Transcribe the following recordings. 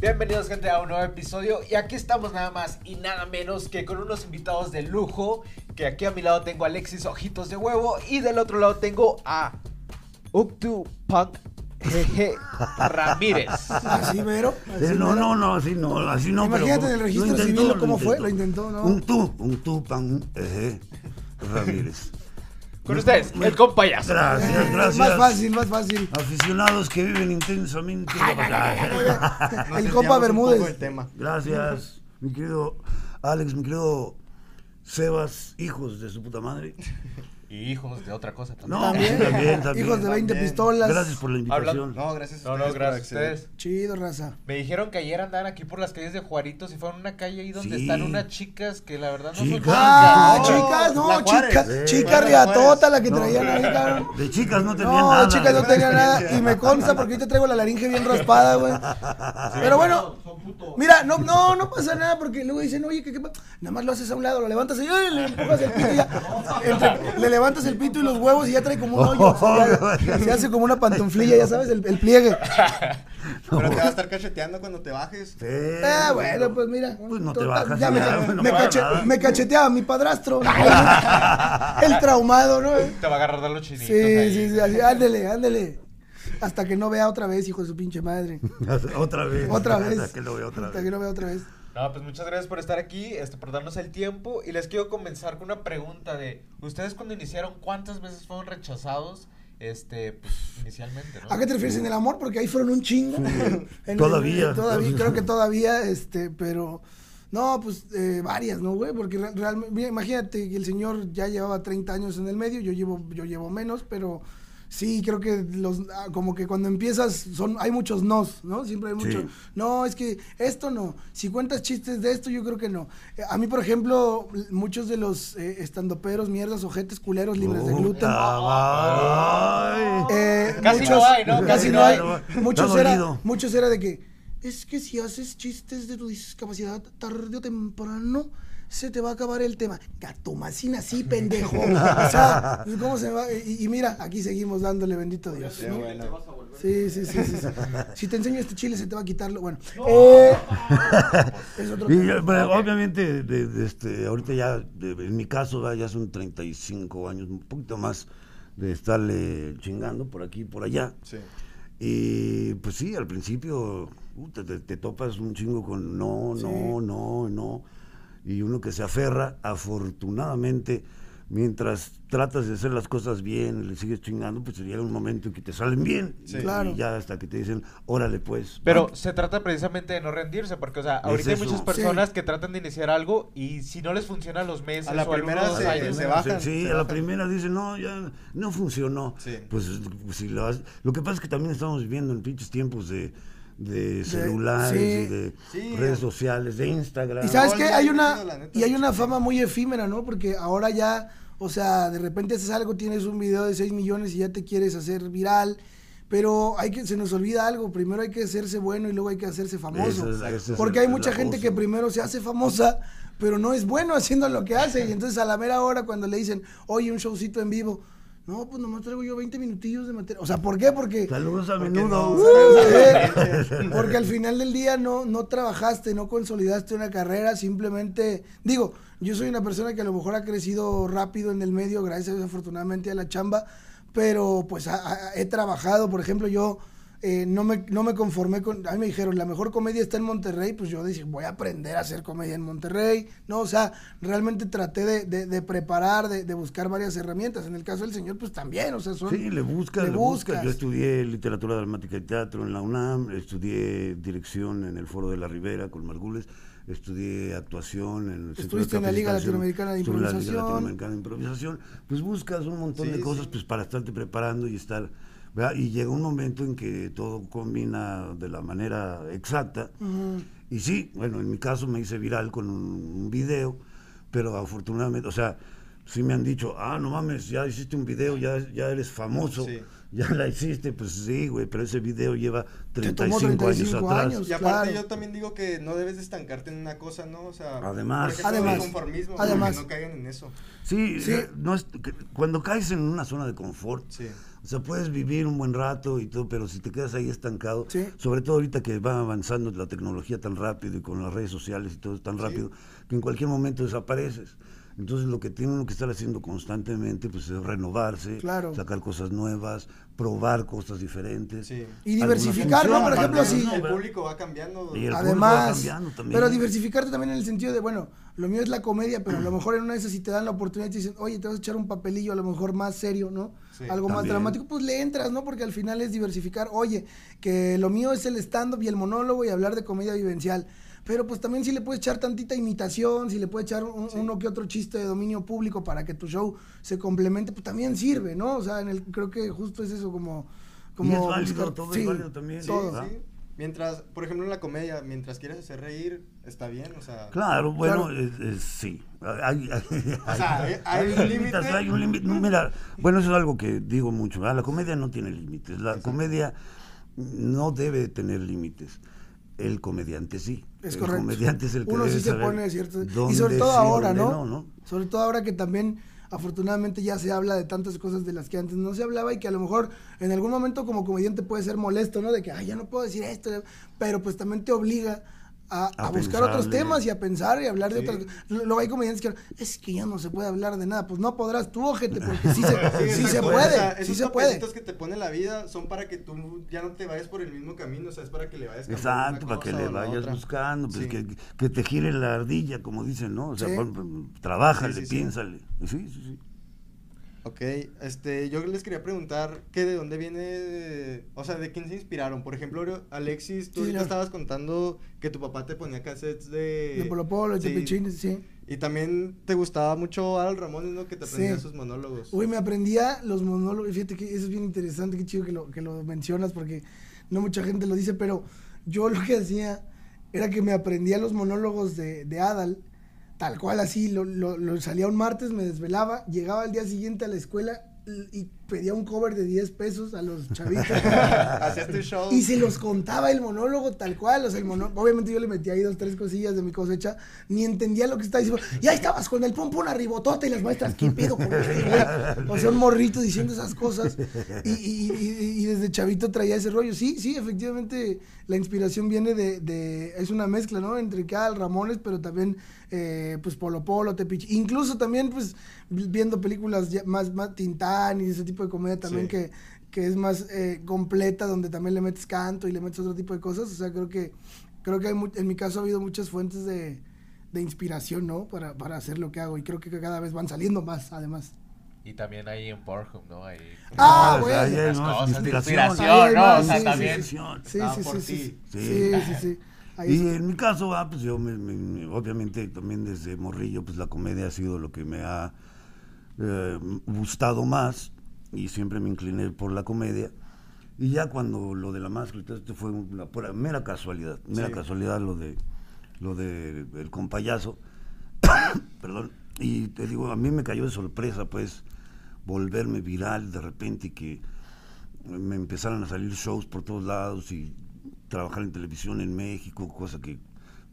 Bienvenidos gente a un nuevo episodio y aquí estamos nada más y nada menos que con unos invitados de lujo, que aquí a mi lado tengo a Alexis Ojitos de Huevo y del otro lado tengo a Uktu Punk Jeje Ramírez. Así, mero. así Eh, no, mero. no, no, así no, así no. Imagínate pero en el registro intentó, civil cómo fue, lo intentó. ¿no? Un tú, un tú, pan, ejé, Ramírez. Con ustedes, el compayazo. Gracias, gracias. Más fácil, más fácil. Aficionados que viven intensamente. El compa Bermúdez. el tema. Gracias, mi querido Alex, mi querido Sebas, hijos de su puta madre. Y hijos de otra cosa también. No, También. también, también. Hijos de 20 También. pistolas. Gracias por la invitación. No, gracias a No, no, ustedes por gracias a ustedes. Chido, raza. Me dijeron que ayer andaban aquí por las calles de Juaritos y fueron a una calle ahí donde Sí. están unas chicas que la verdad no son Chicas. Ah, chicas, ¿no? chicas, no, La Juárez. chica, Sí. chica Bueno, riatota la que No. traían ahí, cabrón. De chicas no tenía No, nada. chicas no tenía nada. Y me consta porque ahorita traigo la laringe bien raspada, güey. Pero bueno, mira, no, no, no pasa nada porque luego dicen, oye, ¿qué, qué pa-?" Nada más lo haces a un lado, lo levantas y le empujas el pito y ya. Entre- le levantas el pito y los huevos y ya trae como un hoyo. o sea, ya- se hace como una pantuflilla, ya sabes, el, el pliegue. Pero te va a estar cacheteando cuando te bajes. Sí. Ah, bueno, pues mira. Pues no te bajas ya me, ya, me no pasa cache- nada. me cacheteaba mi padrastro. el traumado, ¿no? Te va a agarrar de los chinitos. Sí, ahí. sí, sí, así, ándele, ándele. Hasta que no vea otra vez, hijo de su pinche madre. Otra vez. Otra vez. Hasta que lo vea otra Hasta vez. que no vea otra vez. No, pues muchas gracias por estar aquí, este, por darnos el tiempo. Y les quiero comenzar con una pregunta de, ¿ustedes cuando iniciaron cuántas veces fueron rechazados? Este, pues, inicialmente, ¿no? ¿A qué te refieres en el amor? Porque ahí fueron un chingo. En- Todavía. todavía, creo que todavía, este, pero. No, pues eh, varias, ¿no, güey? Porque re- realmente, imagínate que el señor ya llevaba 30 años en el medio, yo llevo, yo llevo menos, pero sí, creo que los, ah, como que cuando empiezas, son, hay muchos nos, ¿no? Siempre hay muchos. Sí. No, es que esto no. Si cuentas chistes de esto, yo creo que no. Eh, A mí, por ejemplo, muchos de los eh, estandoperos, mierdas, ojetes, culeros, libres de gluten. Eh, Casi no hay, ¿no? Casi, no hay. Muchos era, muchos era de que es que si haces chistes de tu discapacidad tarde o temprano se te va a acabar el tema. Gatomacina sí, pendejo. O sea, ¿cómo se va? Y, y mira, aquí seguimos dándole bendito Dios. ¿no? bueno. Sí, sí, sí, sí, sí. Si te enseño este chile se te va a quitarlo. Bueno, eh, es otro Y pero obviamente, de, de este, ahorita ya, de- en mi caso, ¿verdad? ya son 35 años, un poquito más de estarle chingando por aquí y por allá. Sí. Y pues sí, al principio puta, te, te topas un chingo con no, Sí. no, no, no. Y uno que se aferra, afortunadamente, mientras tratas de hacer las cosas bien, le sigues chingando, pues llega un momento en que te salen bien. Sí. Y- Claro. Y ya hasta que te dicen, órale pues. Pero va". se trata precisamente de no rendirse, porque, o sea, ahorita hay muchas personas que tratan de iniciar algo y si no les funciona a los meses A la o primera algunos se- años, se ¿no? bajan. Sí, se a la primera dicen, no, ya no funcionó. Sí. Pues si lo, has- lo que pasa es que también estamos viviendo en pinches tiempos de, de celulares sí. y de Sí. redes sociales, de Instagram. Y sabes No, es hay una y hay una fama muy efímera, ¿no? Porque ahora ya, o sea, de repente haces algo, tienes un video de 6 millones y ya te quieres hacer viral, pero hay que se nos olvida algo, primero hay que hacerse bueno y luego hay que hacerse famoso. Esa esa Porque el- hay mucha gente cosa. que primero se hace famosa, pero no es bueno haciendo lo que hace y entonces a la mera hora cuando le dicen, "Oye, un showcito en vivo." No, pues nomás traigo yo 20 minutillos de materia. O sea, ¿por qué? Porque Saludos a menudo. eh, Porque al final del día no, no trabajaste, no consolidaste una carrera, simplemente, digo, yo soy una persona que a lo mejor ha crecido rápido en el medio, gracias afortunadamente a la chamba, pero pues he trabajado, por ejemplo, yo eh, no, me, no me conformé con, a mí me dijeron, la mejor comedia está en Monterrey, pues yo dije, voy a aprender a hacer comedia en Monterrey, no, o sea, realmente traté de, de- de preparar, de, de buscar varias herramientas, en el caso del señor, pues también, o sea, son... Sí, le buscas, le buscas. Yo estudié literatura dramática y teatro en la UNAM, estudié dirección en el Foro de la Ribera con Margules, estudié actuación en el Estuviste en la Liga Latinoamericana de en la Liga Improvisación. Latinoamericana de Improvisación. Pues buscas un montón Sí, de cosas sí. pues para estarte preparando y estar... ¿verdad? Y llega un momento en que todo combina de la manera exacta. Ujú. Y sí, bueno, en mi caso me hice viral con un, un video, pero afortunadamente, o sea, sí me han dicho, ah, no mames, ya hiciste un video, ya, ya eres famoso, Sí. ya la hiciste, pues sí, güey, pero ese video lleva Te tomó 35, 35 años atrás. años. Y aparte claro. yo también digo que no debes de estancarte en una cosa, ¿no? O sea, Además. ejemplo, Además. el conformismo, Además. que no caigan en eso. Sí, Sí. eh, no es- que- cuando caes en una zona de confort, Sí. O sea, puedes vivir un buen rato y todo, pero si te quedas ahí estancado, Sí. sobre todo ahorita que va avanzando la tecnología tan rápido y con las redes sociales y todo tan rápido, que en cualquier momento desapareces. Entonces lo que tiene uno que estar haciendo constantemente pues es renovarse, Claro. sacar cosas nuevas, probar cosas diferentes. Sí. Y diversificar, ¿no? Por ejemplo, si... el público va cambiando. Y el público va Además, cambiando también. pero diversificarte también en el sentido de, bueno, lo mío es la comedia, pero a lo mejor en una de esas si te dan la oportunidad y te dicen, oye, te vas a echar un papelillo a lo mejor más serio, ¿no? Sí, Algo más dramático, pues le entras, ¿no? Porque al final es diversificar, oye, que lo mío es el stand-up y el monólogo y hablar de comedia vivencial. Pero pues también si le puedes echar tantita imitación, si le puedes echar un- uno que otro chiste de dominio público para que tu show se complemente, pues también sirve, ¿no? O sea, en el, creo que justo es eso como... como Y es válido, buscar- todo sí, es válido también. Todo. sí. Mientras, por ejemplo, en la comedia, mientras quieres hacer reír, está bien, o sea. Claro, bueno, Claro. es- es- sí. Hay, hay- O sea, hay- hay un límites, límite. Hay un límite. No, Mira, bueno, eso es algo que digo mucho. ¿verdad? La comedia no tiene límites. La comedia no debe tener límites. El comediante sí. Es el correcto. comediante es el que Uno debe sí se saber pone cierto. Y sobre todo sí, ahora, no, Sobre todo ahora que también, afortunadamente, ya se habla de tantas cosas de las que antes no se hablaba y que a lo mejor en algún momento como comediante puede ser molesto, ¿no? De que, ay, ya no puedo decir esto. Pero pues también te obliga a, A a buscar otros temas y a pensar y hablar de Sí. otras Luego hay comediantes que es que ya no se puede hablar de nada. Pues no podrás tú, ojete, porque sí se, sí se puede. O sea, sí esos se puede. papelitos que te pone la vida son para que tú ya no te vayas por el mismo camino, o sea, es para que le vayas Exacto, para que le vayas buscando, pues Sí. que, que te gire la ardilla, como dicen, ¿no? O sea, pon- trabájale, Sí, sí, sí. piénsale. Sí, sí, sí. Ok, este, yo les quería preguntar que de dónde viene, o sea, de quién se inspiraron. Por ejemplo, Alexis, tú Sí, ahorita estabas contando que tu papá te ponía cassettes de... De Polo Polo, de Sí. Tepichines, sí. Y también te gustaba mucho Al Ramón, ¿no? Que te aprendía Sí. sus monólogos. Uy, me aprendía los monólogos. Fíjate que eso es bien interesante, qué chido que lo, que lo mencionas, porque no mucha gente lo dice, pero yo lo que hacía era que me aprendía los monólogos de, de Adal, tal cual así, lo, lo- lo salía un martes, me desvelaba, llegaba al día siguiente a la escuela y pedía un cover de 10 pesos a los chavitos. Hacías tu show. Y se los contaba el monólogo tal cual, o sea, el monólogo, obviamente yo le metía ahí dos, tres cosillas de mi cosecha, ni entendía lo que estaba diciendo. Y ahí estabas con el pum arribotota y las maestras, ¿qué pedo con este? O sea, un morrito diciendo esas cosas. Y, y- y- y desde chavito traía ese rollo. Sí, sí, efectivamente, la inspiración viene de, de- es una mezcla, ¿no? Entre Cal, Ramones, pero también, eh, pues, Polo Polo, Tepich. Incluso también, pues, viendo películas más, más Tintán y ese tipo de comedia también Sí. que que es más eh, completa, donde también le metes canto y le metes otro tipo de cosas. O sea, creo que, creo que hay en mi caso ha habido muchas fuentes de, de inspiración, ¿no? Para, para hacer lo que hago. Y creo que cada vez van saliendo más, además. Y también ahí en Pornhub, ¿no? Ahí. Ah, bueno. hay Las más cosas de inspiración. Ahí ¿no? más, O sea, sí, también. Sí, Ah, sí, por sí, sí, sí. Sí, sí, sí. Ahí Y en mi caso, ah, pues yo, me- me- obviamente, también desde morrillo, pues la comedia ha sido lo que me ha eh, gustado más y siempre me incliné por la comedia. Y ya cuando lo de la máscara, y todo esto fue una pura- mera casualidad, mera Sí. casualidad lo de lo de el compayazo, perdón. Y te digo, a mí me cayó de sorpresa, pues, volverme viral de repente y que me empezaran a salir shows por todos lados y trabajar en televisión en México, cosa que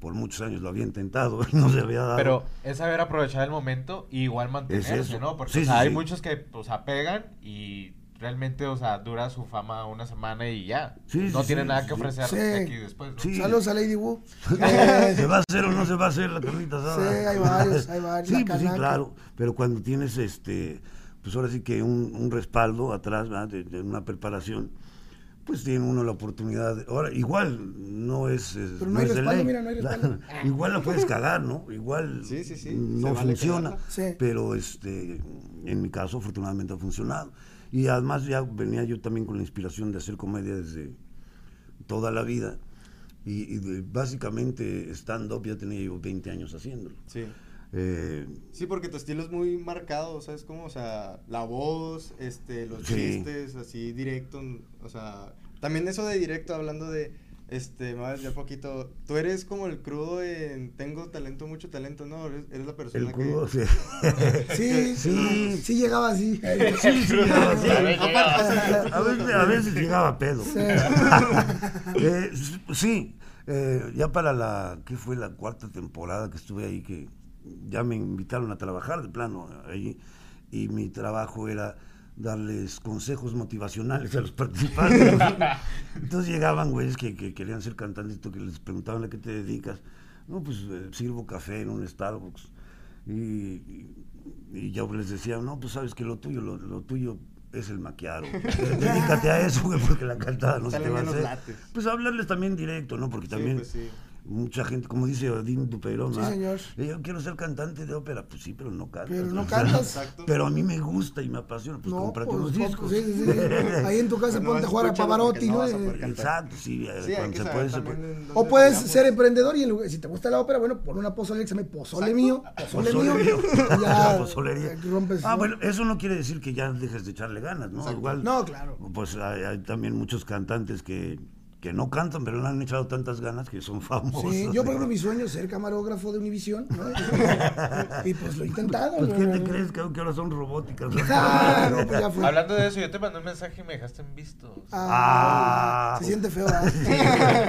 por muchos años lo había intentado y no se había dado. Pero es saber aprovechar el momento y igual mantenerse, eso. ¿no? Porque Sí, o sí, sea, hay sí. muchos que, o sea, pegan y realmente, o sea, dura su fama una semana y ya. Sí, no sí, tiene sí, nada sí, que sí. ofrecer Sí. de aquí después, ¿no? Sí. Saludos a Lady Wu. ¿Se va a hacer o no se va a hacer la carnita asada? Sí, hay varios, hay varios, Sí, pues sí, claro. Pero cuando tienes, este, pues ahora sí que un, un respaldo atrás, ¿verdad? De, de una preparación, pues tiene uno la oportunidad. de- ahora, igual no es. es- Pero no hay es de respaldo, ley. mira, no hay respaldo. igual la puedes cagar, ¿no? Igual Sí, sí, sí, se no vale funciona. Pero este, en mi caso, afortunadamente ha funcionado. Y además ya venía yo también con la inspiración de hacer comedia desde toda la vida. Y, y de- básicamente stand-up ya tenía yo 20 años haciéndolo. Sí. Eh, Sí, porque tu estilo es muy marcado, ¿sabes cómo? O sea, la voz, este, los Sí. chistes, así directo, o sea, también eso de directo, hablando de, Este, me voy a desviar poquito. Tú eres como el crudo en Tengo talento, mucho talento, ¿no? Eres, eres la persona El crudo, sí. Sí, sí, sí llegaba así. Sí, sí, llegaba así. A veces, a veces llegaba pedo. Sí. Eh, sí, eh, ya para la, ¿qué fue la cuarta temporada que estuve ahí? Que ya me invitaron a trabajar de plano ahí y mi trabajo era darles consejos motivacionales a los participantes. Entonces llegaban güeyes que, que querían ser cantantes, que les preguntaban a qué te dedicas. No, pues eh, sirvo café en un Starbucks. Y, y, y yo les decía, no, pues sabes que lo tuyo, lo, lo tuyo es el maquiaro. Dedícate a eso, güey, porque la cantada no se te va a hacer. lates. Pues hablarles también directo, ¿no? Porque también pues sí. Mucha gente, como dice Odín Dupeirón, Sí, ¿verdad? señor. Yo quiero ser cantante de ópera, pues sí, pero no cantas. Pero no cantas. Exacto. Pero a mí me gusta y me apasiona, pues No, cómprate pues, unos discos. sí, sí, sí. Ahí en tu casa Pero ponte a jugar a Pavarotti, no. Exacto, sí, eh, cuando se saber puede, se puede. O puedes ser emprendedor y en lugar- si te gusta la ópera, bueno, pon una pozole que se llame pozole Exacto. mío, pozole, Pozole mío. mío. Ya La pozolería. rompes. Ah, ¿no? bueno, eso no quiere decir que ya dejes de echarle ganas, ¿no? Exacto. Igual, No, claro. pues hay, hay también muchos cantantes que, que no cantan, pero le han echado tantas ganas que son famosos. Sí, yo por ejemplo mi sueño es ser camarógrafo de Univisión, ¿no? y pues lo he intentado. Pues, ¿no? ¿qué te crees que, que ahora son robóticas? Ah, no, pues ya fue. Hablando de eso, yo te mandé un mensaje y me dejaste en vistos. Ah, Ah. se siente feo, ¿verdad?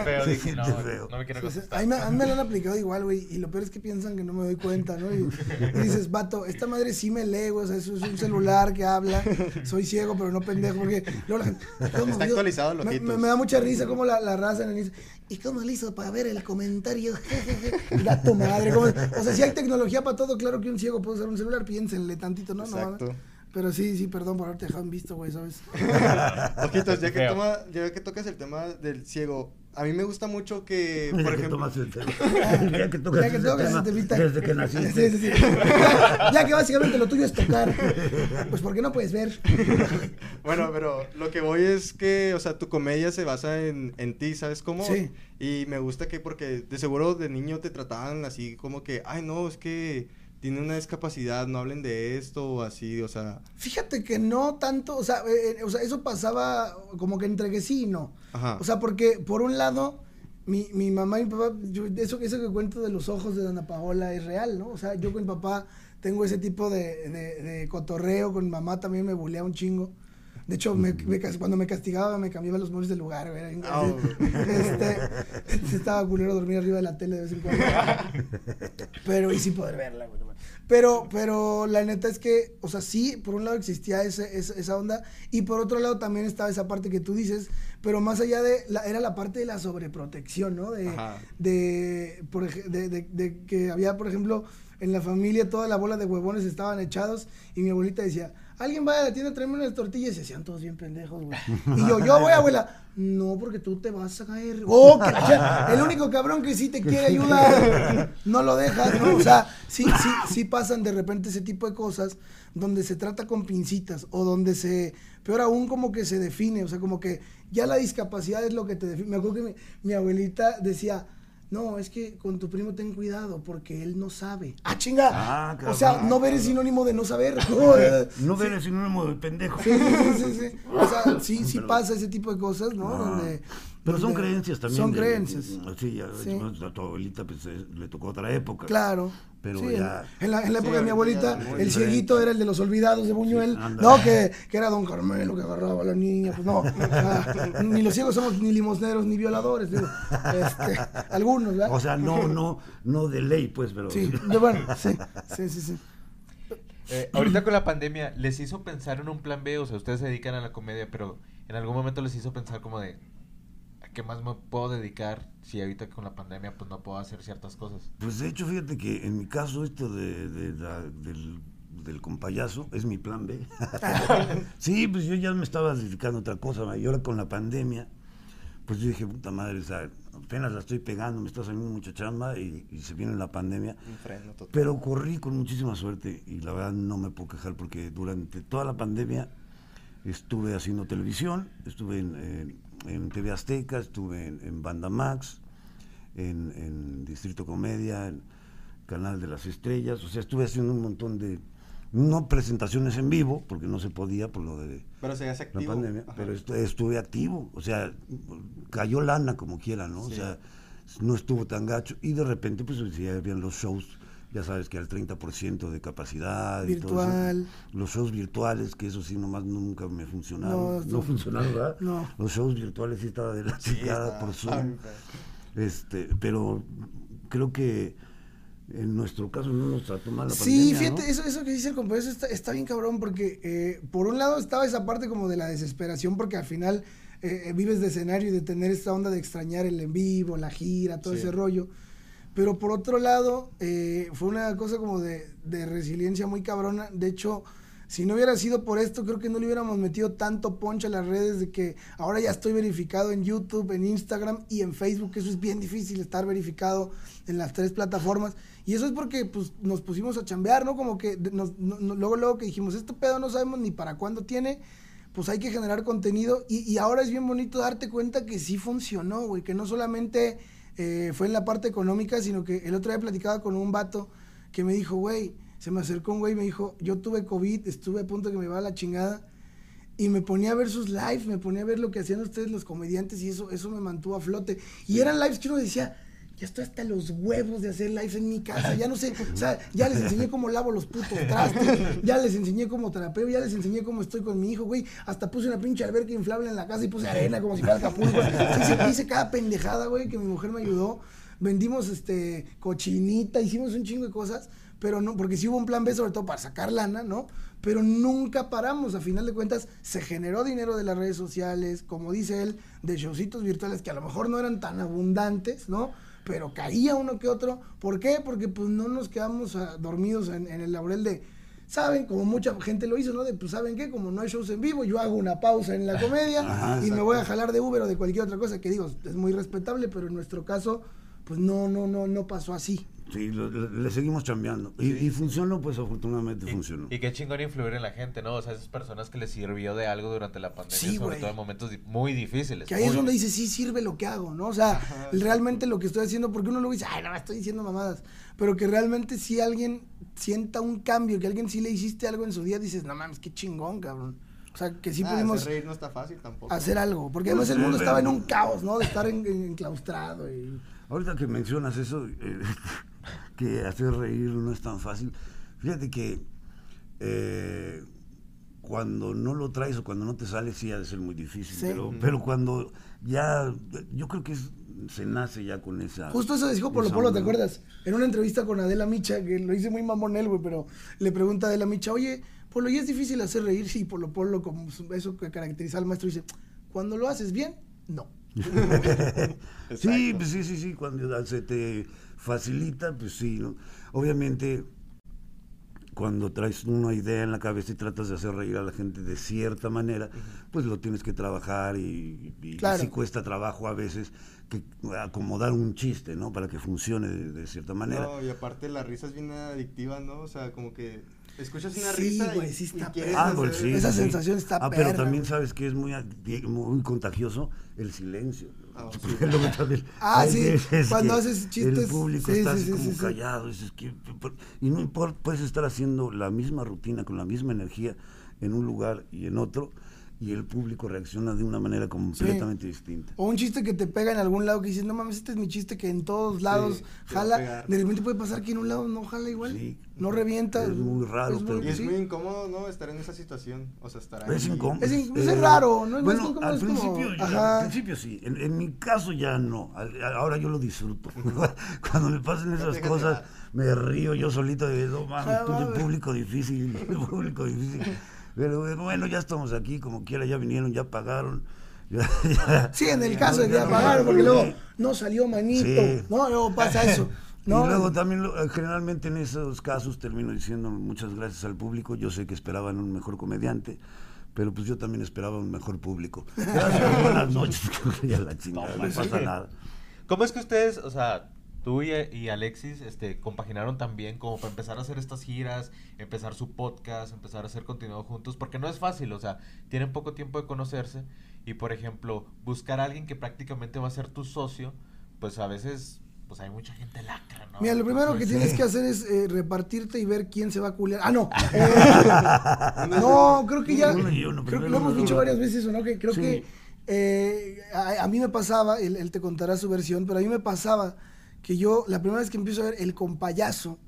feo, Sí, dije, no, siente feo. no me quiero sí. contestar. A mí, me, lo han aplicado igual, güey. Y lo peor es que piensan que no me doy cuenta, ¿no? Y, y dices, vato, esta madre sí me lee, güey. O sea, eso es un celular que habla. Soy ciego, pero no pendejo. Porque luego la gente. ¿cómo? Está actualizado los me, me, me da mucha risa como la, la raza en el ¿Y cómo le hizo para ver el comentario? Da tu madre. ¿cómo? O sea, si hay tecnología para todo, claro que un ciego puede usar un celular. Piénsenle tantito, ¿no? No, Exacto. Pero sí, sí, perdón por haberte dejado en visto, güey, ¿sabes? Ojitos, ya que, toma, ya que tocas el tema del ciego, a mí me gusta mucho que, por que ejemplo, tomas el tema. Ya que tocas Ya que ese tocas tema, ese temita. Desde que naciste. Sí, sí, sí. Ya, ya que básicamente lo tuyo es tocar. Pues porque no puedes ver. bueno, pero lo que voy es que, o sea, tu comedia se basa en, en ti, ¿sabes cómo? Sí. Y me gusta que, porque de seguro de niño te trataban así como que, ay, no, es que tiene una discapacidad, no hablen de esto o así, o sea, Fíjate que no tanto, o sea, eh, eh, o sea, eso pasaba como que entre que sí y no. Ajá. O sea, porque por un lado, mi, mi mamá y mi papá, yo- eso, eso que cuento de los ojos de Dona Paola es real, ¿no? O sea, yo con mi papá tengo ese tipo de, de- de cotorreo, con mi mamá también me bulea un chingo. De hecho, me- me cuando me castigaba me cambiaba los muebles del lugar, güey. Ah, este, estaba culero dormir arriba de la tele de vez en cuando. Pero, y sin poder verla, güey. Pero, pero la neta es que, o sea, sí, por un lado existía ese, esa, esa onda, y por otro lado también estaba esa parte que tú dices, pero más allá de, la, era la parte de la sobreprotección, ¿no? De, de, por de, de- de que había, por ejemplo, en la familia toda la bola de huevones estaban echados, y mi abuelita decía, alguien vaya a la tienda a traerme unas tortillas, y se hacían todos bien pendejos, güey. Y yo, yo voy, abuela. No, porque tú te vas a caer. Oh, que la el único cabrón que sí te quiere ayudar, no lo dejas, ¿no? O sea, sí, sí, sí pasan de repente ese tipo de cosas donde se trata con pincitas o donde se, peor aún, como que se define, o sea, como que ya la discapacidad es lo que te define. Me acuerdo que mi, mi abuelita decía, no, es que con tu primo ten cuidado porque él no sabe. ¡Ah, chinga! Ah, o sea, no ver es sinónimo de no saber. Joder. No ver el sinónimo de pendejo. Sí, sí, sí. O sea, sí, sí pasa ese tipo de cosas, ¿no? Ah, Donde, Pero son creencias también. Son de- creencias. Sí, ya, Sí. a tu abuelita pues, eh, le tocó otra época. Claro. Pero Sí, en- ya- En la, en la Sí, época de mi ya abuelita, el cieguito era el de los olvidados de Buñuel. no, que, que era don Carmelo que agarraba a la niña. Pues no, ni los ciegos somos ni limosneros ni violadores. Digo, este, algunos, ¿verdad? O sea, no, no, no de ley, pues, pero. sí, bueno, sí, sí, sí, sí. Eh, ahorita con la pandemia, ¿les hizo pensar en un plan B? O sea, ustedes se dedican a la comedia, pero en algún momento les hizo pensar como de, ¿a qué más me puedo dedicar si ahorita con la pandemia pues no puedo hacer ciertas cosas? Pues de hecho, fíjate que en mi caso, esto de, del, del compayazo es mi plan B. sí, pues yo ya me estaba dedicando a otra cosa. Y ahora con la pandemia, pues yo dije, puta madre, o sea, apenas la estoy pegando, me está saliendo mucha chamba y, y se viene la pandemia. un freno total. Pero corrí con muchísima suerte y la verdad no me puedo quejar porque durante toda la pandemia estuve haciendo televisión, estuve en, en- en TV Azteca, estuve en, en Banda Max, en, en Distrito Comedia, en Canal de las Estrellas, o sea, estuve haciendo un montón de, No presentaciones en vivo, porque no se podía por lo de Pero se hace la activo. pandemia, Ajá. pero estu- estuve activo, o sea, cayó lana como quiera, ¿no? O sea, no estuvo tan gacho y de repente pues sí habían los shows, ya sabes que al 30% de capacidad y todo eso. Virtual. Los shows virtuales, que eso sí nomás nunca me funcionaron. No, No, no. funcionaron, ¿verdad? No. Los shows virtuales sí estaba de la chingada por Zoom. Este, pero creo que en nuestro caso no nos trató mal la Sí, pandemia, fíjate, ¿no? eso, eso que dice el compañero eso está, está bien cabrón porque eh, por un lado estaba esa parte como de la desesperación porque al final eh, vives de escenario y de tener esta onda de extrañar el en vivo, la gira, todo Sí. ese rollo. Pero por otro lado, eh, fue una cosa como de, de resiliencia muy cabrona. De hecho, si no hubiera sido por esto, creo que no le hubiéramos metido tanto poncho a las redes de que ahora ya estoy verificado en YouTube, en Instagram y en Facebook. Eso es bien difícil estar verificado en las tres plataformas. Y eso es porque pues, nos pusimos a chambear, ¿no? Como que nos- no- no- luego, luego que dijimos, este pedo no sabemos ni para cuándo tiene, pues hay que generar contenido. Y, y ahora es bien bonito darte cuenta que sí funcionó, güey, que no solamente eh, fue en la parte económica, sino que el otro día platicaba con un vato que me dijo, güey, se me acercó un güey y me dijo, yo tuve COVID, estuve a punto de que me va la chingada. Y me ponía a ver sus lives, me ponía a ver lo que hacían ustedes los comediantes y eso, eso me mantuvo a flote. Y eran lives que uno decía, ya estoy hasta los huevos de hacer lives en mi casa, ya no sé, o sea, ya les enseñé cómo lavo los putos trastes, ya les enseñé cómo trapeo, ya les enseñé cómo estoy con mi hijo, güey, hasta puse una pinche alberca inflable en la casa y puse arena como si fuera Acapulco, hice, hice cada pendejada, güey, que mi mujer me ayudó, vendimos este cochinita, hicimos un chingo de cosas, pero no, porque sí hubo un plan B sobre todo para sacar lana, ¿no? Pero nunca paramos, a final de cuentas se generó dinero de las redes sociales, como dice él, de showcitos virtuales que a lo mejor no eran tan abundantes, ¿no? Pero caía uno que otro. ¿Por qué? Porque pues no nos quedamos ah, dormidos en, en el laurel de, ¿saben? Como mucha gente lo hizo, ¿no? De, pues, ¿saben qué? Como no hay shows en vivo, yo hago una pausa en la comedia Ajá, y me voy a jalar de Uber o de cualquier otra cosa que digo, es muy respetable, pero en nuestro caso, pues no, no, no, no pasó así. Sí, lo- le, seguimos chambeando. Y, y funcionó, pues afortunadamente Y- funcionó. Y, qué chingón influir en la gente, ¿no? O sea, esas personas que les sirvió de algo durante la pandemia, Sí, sobre todo en momentos di- muy difíciles. Que ahí es donde dice, sí sirve lo que hago, ¿no? O sea, Ajá, realmente lo que estoy haciendo, porque uno luego dice, ay, no, estoy diciendo mamadas. Pero que realmente si alguien sienta un cambio, que alguien sí le hiciste algo en su día, dices, no mames, qué chingón, cabrón. O sea, que sí Ah, pudimos hacer reír no está fácil tampoco. hacer algo. Porque además el Sí, mundo estaba en un caos, ¿no? De estar en- en- enclaustrado. Y... Ahorita que mencionas eso, eh, que hacer reír no es tan fácil. Fíjate que eh, cuando no lo traes o cuando no te sale, sí ha de ser muy difícil. Sí. Pero, pero cuando ya, yo creo que es- se nace ya con esa. Justo eso dijo Polo Polo, ¿te acuerdas? En una entrevista con Adela Micha, que lo hice muy mamón él, güey, pero le pregunta a Adela Micha, oye, Polo, ¿y es difícil hacer reír? Sí, Polo Polo, como eso que caracteriza al maestro, dice, cuando lo haces bien, no. Sí, pues sí, sí, sí, cuando se te facilita, pues sí, ¿no? Obviamente, cuando traes una idea en la cabeza y tratas de hacer reír a la gente de cierta manera, pues lo tienes que trabajar y, y Claro. sí cuesta trabajo a veces que acomodar un chiste, ¿no? Para que funcione de, de cierta manera. No, y aparte la risa es bien adictiva, ¿no? O sea, como que escuchas una Sí, risa y, güey, sí y está quieres Ah, hacer- pues sí, Esa sí. sensación está Ah, pero también güey. sabes que es muy, muy contagioso el silencio. Ah, sí. Ah, sí, cuando haces chistes, El público sí, está sí, así sí, como sí, sí. callado. dices que- y no importa, puedes estar haciendo la misma rutina con la misma energía en un lugar y en otro, y el público reacciona de una manera completamente distinta. O un chiste que te pega en algún lado que dices, no mames, este es mi chiste que en todos lados jala. De repente puede pasar que en un lado no jala igual. Sí. No revienta. Es muy raro, pero- Y es sí. muy incómodo, ¿no? Estar en esa situación. O sea, estar ahí. Es incómodo. Es in- es raro, ¿no? Es Bueno, al es como- principio, ajá. al principio sí. En, en mi caso ya no. Al- Ahora yo lo disfruto. Cuando me pasan esas cosas, me río yo solito de no mames, Ah, tuve mames. público difícil, público difícil. Pero eh, bueno, ya estamos aquí, como quiera, ya vinieron, ya pagaron. ya- ya- Sí, en el caso de que ya ya no- pagaron, porque luego no salió manito. Sí. No, luego pasa eso. No, Y luego también, eh, generalmente en esos casos termino diciendo muchas gracias al público. Yo sé que esperaban un mejor comediante, pero pues yo también esperaba un mejor público. Gracias, buenas noches. ya la chingada, no, pasa nada. ¿Cómo es que ustedes, o sea, tú y, y Alexis, este, compaginaron también como para empezar a hacer estas giras, empezar su podcast, empezar a hacer contenido juntos? Porque no es fácil, o sea, tienen poco tiempo de conocerse y, por ejemplo, buscar a alguien que prácticamente va a ser tu socio, pues a veces pues hay mucha gente lacra, ¿no? Mira, lo primero que tienes que hacer es eh, repartirte y ver quién se va a culear. Ah, no. Eh, no, creo que ya. Uno y uno, creo que lo hemos dicho varias veces, ¿o no? Que creo Sí. que eh, a, a mí me pasaba, él, él te contará su versión, pero a mí me pasaba que yo, la primera vez que empiezo a ver el compayazo,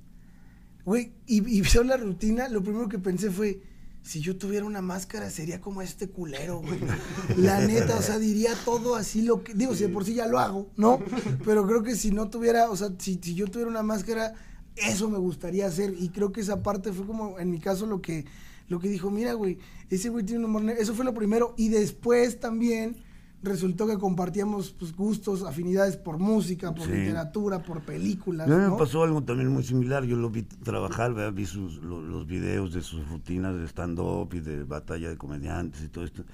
güey, y, y veo la rutina, lo primero que pensé fue. Si yo tuviera una máscara sería como este culero, güey. La neta, o sea, diría todo así lo que... Digo, si de por sí ya lo hago, ¿no? Pero creo que si no tuviera, o sea, si, si yo tuviera una máscara, eso me gustaría hacer. Y creo que esa parte fue como, en mi caso, lo que, lo que dijo, mira, güey, ese güey tiene un humor negro. Eso fue lo primero. Y después también resultó que compartíamos pues, gustos, afinidades por música, por Sí. literatura, por películas, a mí ¿no? me pasó algo también muy similar. Yo lo vi trabajar, ¿verdad? vi sus, lo- los videos de sus rutinas de stand-up y de batalla de comediantes y todo esto.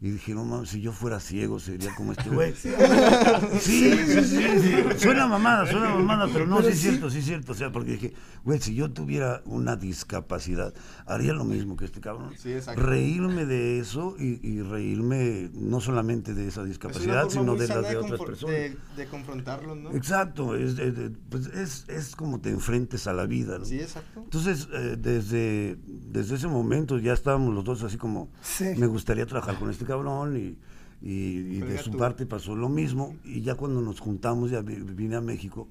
Y dije, no mames, si yo fuera ciego sería como este güey. sí, sí, sí, sí. Suena mamada, suena mamada, pero no, Pero sí es sí. cierto, sí es cierto. O sea, porque dije, güey, si yo tuviera una discapacidad, haría lo mismo que este cabrón. Sí, exacto. Reírme de eso y, y reírme no solamente de esa discapacidad, sino de la de otras personas. De, de confrontarlo, ¿no? Exacto, es, de- pues es, es como te enfrentes a la vida. ¿no? Sí, exacto. Entonces, eh, desde, desde ese momento ya estábamos los dos así como, Sí. me gustaría trabajar con este cabrón y, y- y de su tú. parte pasó lo mismo. Y ya cuando nos juntamos, ya vi- vine a México,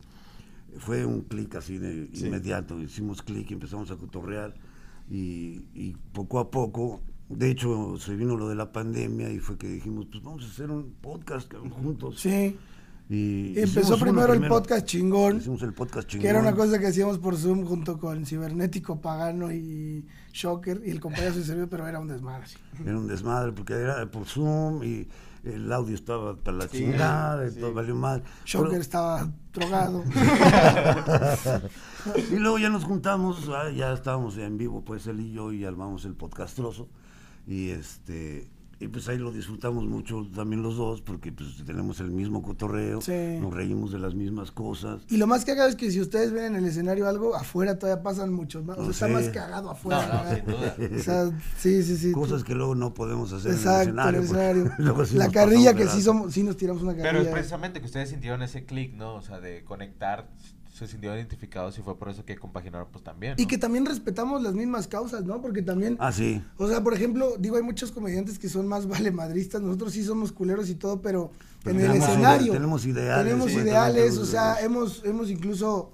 fue un clic así de Sí. inmediato. Hicimos clic y empezamos a cotorrear y, y poco a poco... De hecho, se vino lo de la pandemia y fue que dijimos, pues vamos a hacer un podcast juntos. Sí. Y Empezó primero el podcast chingón. Hicimos el podcast chingón. Que era una cosa que hacíamos por Zoom junto con Cibernético Pagano y Shocker y el compañero se sirvió, pero era un desmadre. sí. Era un desmadre porque era por Zoom y el audio estaba para la Sí, chingada y sí. todo valió mal. Shocker Pero- estaba drogado. y luego ya nos juntamos, ah, ya estábamos en vivo, pues él y yo, y armamos el podcastroso. Y este y pues ahí lo disfrutamos mucho también los dos, porque pues tenemos el mismo cotorreo, Sí. nos reímos de las mismas cosas. Y lo más cagado es que si ustedes ven en el escenario algo, afuera todavía pasan muchos más. O sea, está más cagado afuera. No, no, ¿verdad? sin duda. O sea, sí, sí, sí. Cosas que luego no podemos hacer Exacto, en el escenario. el porque escenario. luego sí la carrilla que sí somos, sí nos tiramos una Pero es carrilla. precisamente que ustedes sintieron ese click, ¿no? O sea, de conectar, se sintieron identificados y fue por eso que compaginaron pues también. Y que también respetamos las mismas causas, ¿no? Porque también, Ah, sí. o sea, por ejemplo, digo, hay muchos comediantes que son más valemadristas, nosotros sí somos culeros y todo, pero, Pero en el escenario ide- tenemos ideales, tenemos sí, ideales, tenemos o sea, hemos, hemos incluso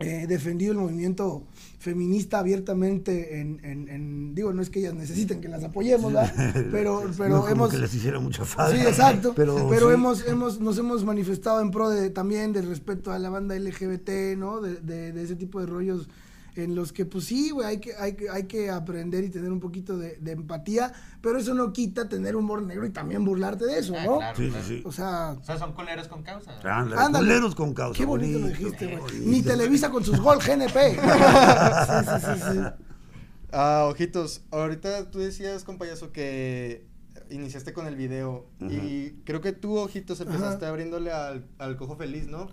eh, defendido el movimiento feminista abiertamente en, en- en- digo, no es que ellas necesiten que las apoyemos, ¿verdad? Pero, pero No hemos... que les hiciera mucha falta. Sí, exacto. Pero, Pero, sí. hemos, hemos, nos hemos manifestado en pro de también del respeto a la banda LGBT, ¿no? De, de, de ese tipo de rollos en los que, pues sí, güey, hay que, hay, que, hay que aprender y tener un poquito de, de empatía, pero eso no quita tener humor negro y también burlarte de eso, Ah, ¿no? claro, Sí, sí, claro. sí. O sea, O sea, son culeros con causa. Ándale, Ándale. culeros con causa. qué bonito, lo bonito, dijiste, güey. Ni Televisa con sus gol GNP. sí, sí, sí, sí. Ah, ojitos, ahorita tú decías, compayazo, que iniciaste con el video y creo que tú, ojitos, empezaste Ajá. abriéndole al, al cojo feliz, ¿no?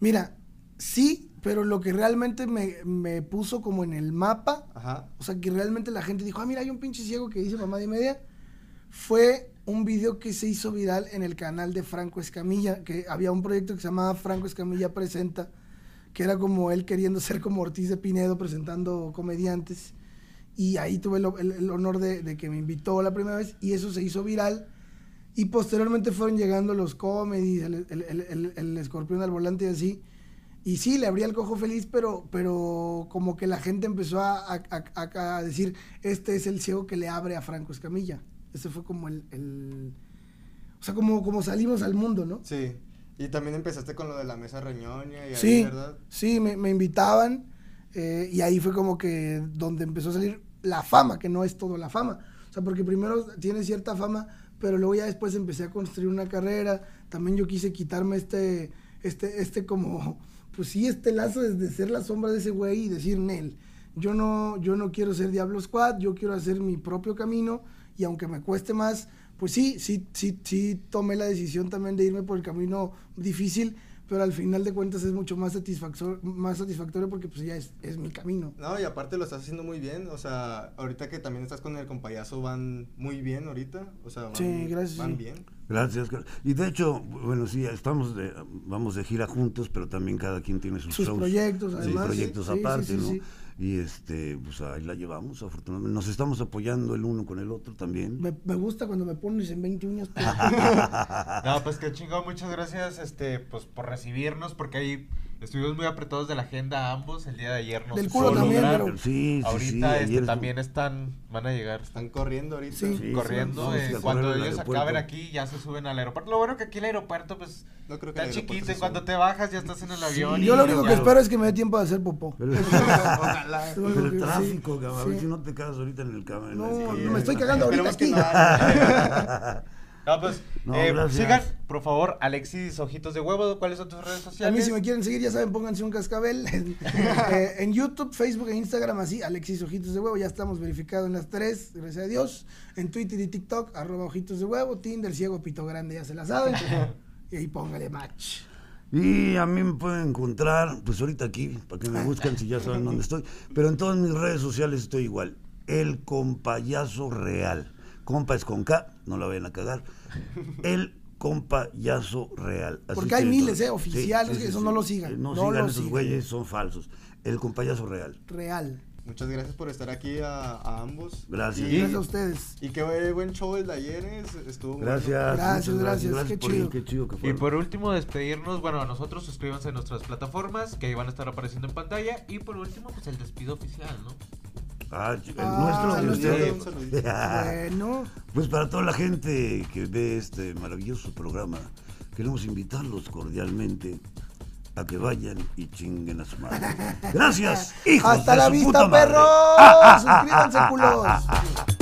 Mira, sí, pero lo que realmente me, me puso como en el mapa Ajá. O sea, que realmente la gente dijo, ah, mira, hay un pinche ciego que dice mamá y media. Fue un video que se hizo viral en el canal de Franco Escamilla, que había un proyecto que se llamaba Franco Escamilla Presenta, que era como él queriendo ser como Ortiz de Pinedo presentando comediantes. Y ahí tuve el, el- el honor de, de que me invitó la primera vez y eso se hizo viral. Y posteriormente fueron llegando los comedies, el- el escorpión al volante y así. Y sí, le abría el cojo feliz, pero, pero como que la gente empezó a, a- a- a decir, este es el ciego que le abre a Franco Escamilla. Ese fue como el... el- o sea, como, como salimos al mundo, ¿no? Sí. Y también empezaste con lo de la mesa reñoña y ahí, Sí, ¿verdad? sí, me, me invitaban eh, y ahí fue como que donde empezó a salir la fama, que no es todo la fama. O sea, porque primero tiene cierta fama, pero luego ya después empecé a construir una carrera. También yo quise quitarme este, este, este como, pues sí, este lazo de, de ser la sombra de ese güey y decir, Nel, yo no, yo no quiero ser Diablo Squad, yo quiero hacer mi propio camino y aunque me cueste más, pues sí, sí, sí, sí tomé la decisión también de irme por el camino difícil, pero al final de cuentas es mucho más satisfactorio, más satisfactorio porque pues ya es, es mi camino. No, y aparte lo estás haciendo muy bien, o sea, ahorita que también estás con el compayazo van muy bien ahorita, o sea, van, Sí, gracias, van sí. bien. Gracias. gra- Y de hecho, bueno, sí, estamos de, vamos de gira juntos, pero también cada quien tiene sus, Sus shows, proyectos, además, proyectos sí, sí, aparte, sí, ¿no? sí. Y este, pues ahí la llevamos, afortunadamente. Nos estamos apoyando el uno con el otro también. Me, me gusta cuando me pones en 20 uñas. pero- No, pues qué chingón, muchas gracias este, pues, por recibirnos, porque ahí estuvimos muy apretados de la agenda ambos. El día de ayer no Del se culo pudo también, lograr. pero- Sí, sí, sí. Ahorita este, ayer- también están, van a llegar, Están corriendo ahorita. Sí. Sí, corriendo. vamos eh, a correr cuando ellos aeropuerto. acaben aquí, ya se suben al aeropuerto. Lo bueno que aquí el aeropuerto, pues, No creo que está el aeropuerto chiquito. se Y cuando suba. te bajas, ya estás en el avión. y Yo lo único ya- que espero es que me dé tiempo de hacer popó. Pero, Ojalá. Lo único pero el que- sí, tráfico, cabrón, a ver sí. si no te quedas ahorita en el cama. en la No, esquina. me estoy cagando ahorita Esperemos aquí. no haya. No, pues, No, eh, sigan, por favor, Alexis Ojitos de Huevo. ¿Cuáles son tus redes A sociales? mí si me quieren seguir, ya saben, pónganse un cascabel. En, eh, en YouTube, Facebook e Instagram, así, Alexis Ojitos de Huevo. Ya estamos verificados en las tres, gracias a Dios. En Twitter y TikTok, arroba Ojitos de Huevo. Tinder, Ciego, Pito Grande, ya se la saben. Y ahí póngale match. Y a mí me pueden encontrar, pues ahorita aquí, para que me busquen si ya saben dónde estoy. Pero en todas mis redes sociales estoy igual. El compayazo real. Compa es con K, no la vayan a cagar. El compayazo real. Así Porque hay miles, eh, oficiales, que eso no lo sigan, Eh, No, no sigan lo esos sigan. güeyes, son falsos. El compayazo real. Real. Muchas gracias por estar aquí a, a ambos. Gracias. Y, Gracias a ustedes. y qué buen- show el de ayer, estuvo muy Gracias. bueno. Gracias, muchas gracias, qué chido. ir, qué chido que Y por último, despedirnos. Bueno, a nosotros suscríbanse a nuestras plataformas que ahí van a estar apareciendo en pantalla. Y por último, pues el despido oficial, ¿no? Ah, el Ah, nuestro de ustedes. Saludito. Bueno, Pues para toda la gente que ve este maravilloso programa, queremos invitarlos cordialmente a que vayan y chinguen a su madre. Gracias, hijos hasta de la su vista, puta madre. perros. Suscríbanse, culos.